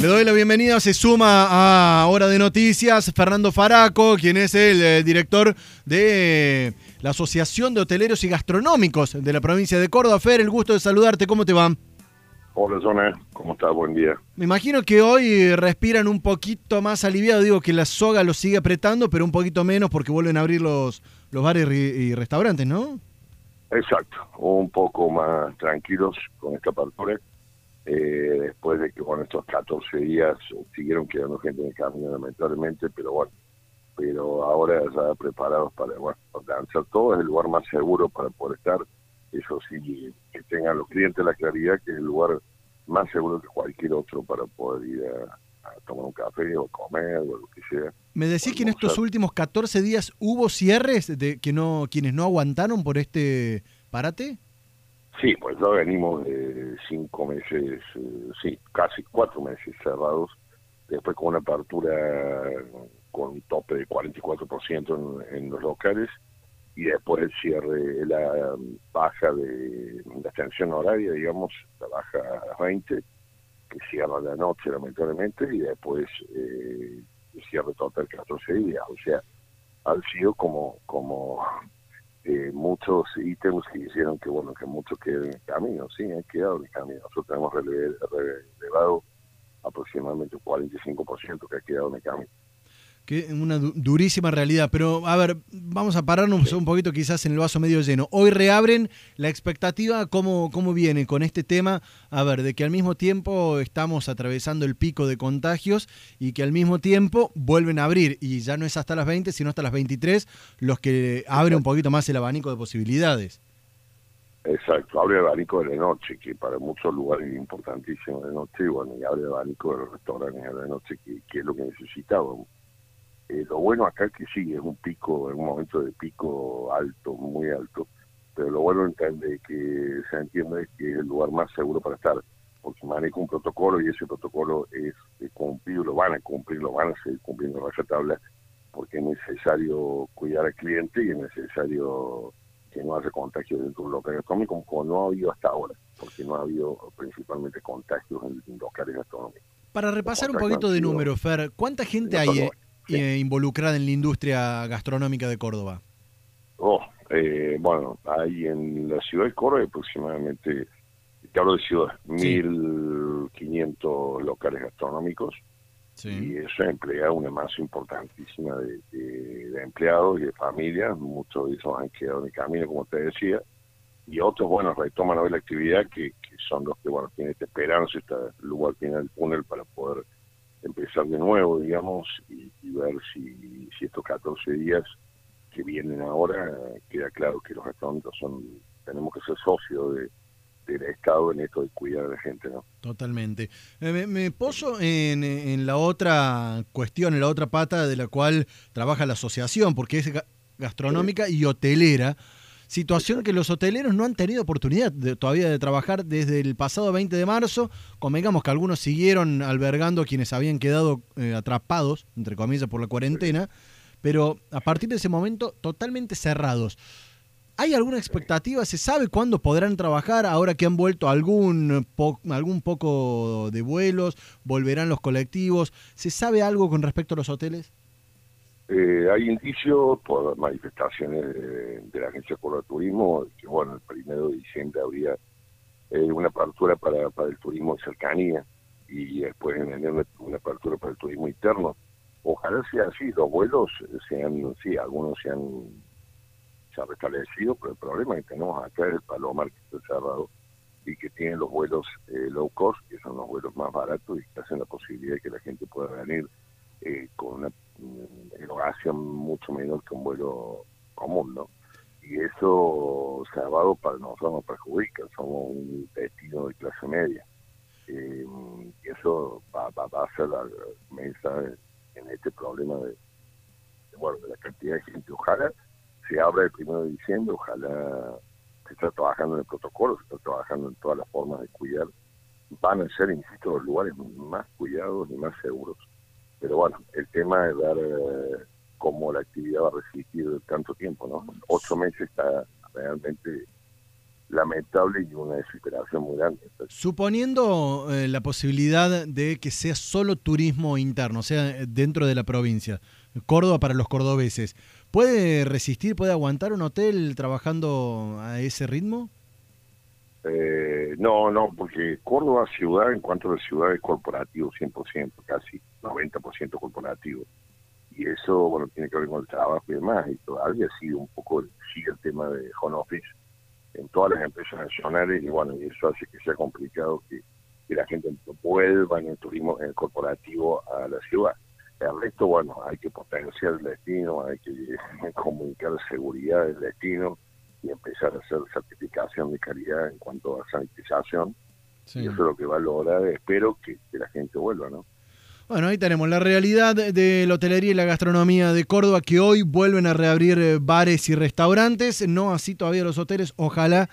Le doy la bienvenida, se suma a Hora de Noticias Fernando Faraco, quien es el, eh, director de la Asociación de Hoteleros y Gastronómicos de la provincia de Córdoba. Fer, el gusto de saludarte, ¿cómo te va? Hola, Zona, ¿cómo estás? Buen día. Me imagino que hoy respiran un poquito más aliviado, digo que la soga los sigue apretando, pero un poquito menos porque vuelven a abrir los, los bares y restaurantes, ¿no? Exacto, un poco más tranquilos con esta apertura eh, después de que, bueno, estos 14 días siguieron quedando gente en el camino, lamentablemente, pero bueno, pero ahora ya preparados para, bueno, lanzar todo, es el lugar más seguro para poder estar, eso sí, que tengan los clientes la claridad que es el lugar más seguro que cualquier otro para poder ir a, tomar un café o comer o lo que sea. Me decís que en estos últimos 14 días hubo cierres de que no quienes no aguantaron por este parate? Sí, pues ya venimos de cinco meses, eh, sí, casi cuatro meses cerrados, después con una apertura con un tope de 44% en, en los locales y después el cierre, la baja de la extensión horaria, digamos, la baja a las 20, que cierra la noche lamentablemente, y después eh, el cierre total 14 días, o sea, han sido como, como eh, muchos ítems que hicieron que bueno que muchos queden en el camino, sí, han quedado en el camino. Nosotros tenemos relevado aproximadamente un 45% que ha quedado en el camino una durísima realidad. Pero, a ver, vamos a pararnos un poquito quizás en el vaso medio lleno. Hoy reabren la expectativa, ¿cómo, ¿cómo viene con este tema? A ver, de que al mismo tiempo estamos atravesando el pico de contagios y que al mismo tiempo vuelven a abrir. Y ya no es hasta las 20, sino hasta las 23, los que abren un poquito más el abanico de posibilidades. Exacto, abre el abanico de la noche, que para muchos lugares es importantísimo de noche, y bueno, y abre el abanico de los restaurantes de la noche, que, que es lo que necesitábamos eh, lo bueno acá es que sí, es un pico, es un momento de pico alto, muy alto, pero lo bueno entiende que se entiende que es el lugar más seguro para estar, porque maneja un protocolo y ese protocolo es, cumplido, lo van a cumplir, lo van a seguir cumpliendo en tabla, porque es necesario cuidar al cliente y es necesario que no haya contagios dentro de un local gastronómico, como no ha habido hasta ahora, porque no ha habido principalmente contagios en locales gastronómicos. Para repasar un poquito de números, Fer, ¿cuánta gente hay eh, involucrada en la industria gastronómica de Córdoba? Oh, eh, bueno, hay en la ciudad de Córdoba aproximadamente, te hablo de ciudad, 1.500 locales gastronómicos. Y eso emplea una masa importantísima de, empleados y de familias. Muchos de esos han quedado en el camino, como te decía. Y otros, bueno, retoman hoy la actividad que, son los que, bueno, tienen esta esperanza, este lugar tiene el túnel para poder empezar de nuevo, digamos, y, ver si, estos 14 días que vienen ahora, queda claro que los gastronómicos son, tenemos que ser socios de, del Estado en esto de cuidar a la gente, ¿no? Totalmente. Me, me poso en, en, la otra cuestión, en la otra pata de la cual trabaja la asociación, porque es gastronómica y hotelera. Situación que los hoteleros no han tenido oportunidad todavía de trabajar desde el pasado 20 de marzo. Convengamos que algunos siguieron albergando a quienes habían quedado eh, atrapados, entre comillas, por la cuarentena, pero a partir de ese momento totalmente cerrados. ¿Hay alguna expectativa? ¿Se sabe cuándo podrán trabajar ahora que han vuelto algún, algún poco de vuelos? ¿Volverán los colectivos? ¿Se sabe algo con respecto a los hoteles? Eh, hay indicios por manifestaciones de, la Agencia de Turismo que, bueno, el primero de diciembre habría eh, una apertura para, para el turismo de cercanía y después en enero una apertura para el turismo interno. Ojalá sea así, los vuelos sean, sí, algunos se han, se han restablecido, pero el problema que tenemos acá es el Palomar que está cerrado y que tiene los vuelos eh, low cost, que son los vuelos más baratos y que hacen la posibilidad de que la gente pueda venir eh, con una erogación mucho menor que un vuelo común, ¿no? Y eso, salvado para nosotros nos perjudica, somos un destino de clase media. Eh, y eso va, a ser la mesa en este problema de, bueno, de la cantidad de gente. Ojalá se abra el primero de diciembre, ojalá se está trabajando en el protocolo, se está trabajando en todas las formas de cuidar. Van a ser, insisto, los lugares más cuidados y más seguros pero bueno, el tema es ver eh, cómo la actividad va a resistir tanto tiempo, ¿no? Ocho meses está realmente lamentable y una desesperación muy grande. Suponiendo eh, la posibilidad de que sea solo turismo interno, o sea, dentro de la provincia, Córdoba para los cordobeses, ¿puede resistir, puede aguantar un hotel trabajando a ese ritmo? Eh, no, no, porque Córdoba ciudad, en cuanto a la ciudad, es corporativo 100%, casi 90% corporativo. Y eso, bueno, tiene que ver con el trabajo y demás. Y todavía ha sido un poco, sigue el tema de home office en todas las empresas nacionales y bueno, y eso hace que sea complicado que, la gente vuelva en el turismo en el corporativo a la ciudad. El resto, bueno, hay que potenciar el destino, hay que comunicar seguridad del destino y empezar a hacer certificación de calidad en cuanto a sanitización. Y eso es lo que va a lograr, espero que, que la gente vuelva, ¿no? Bueno, ahí tenemos la realidad de la hotelería y la gastronomía de Córdoba que hoy vuelven a reabrir eh, bares y restaurantes, no así todavía los hoteles, ojalá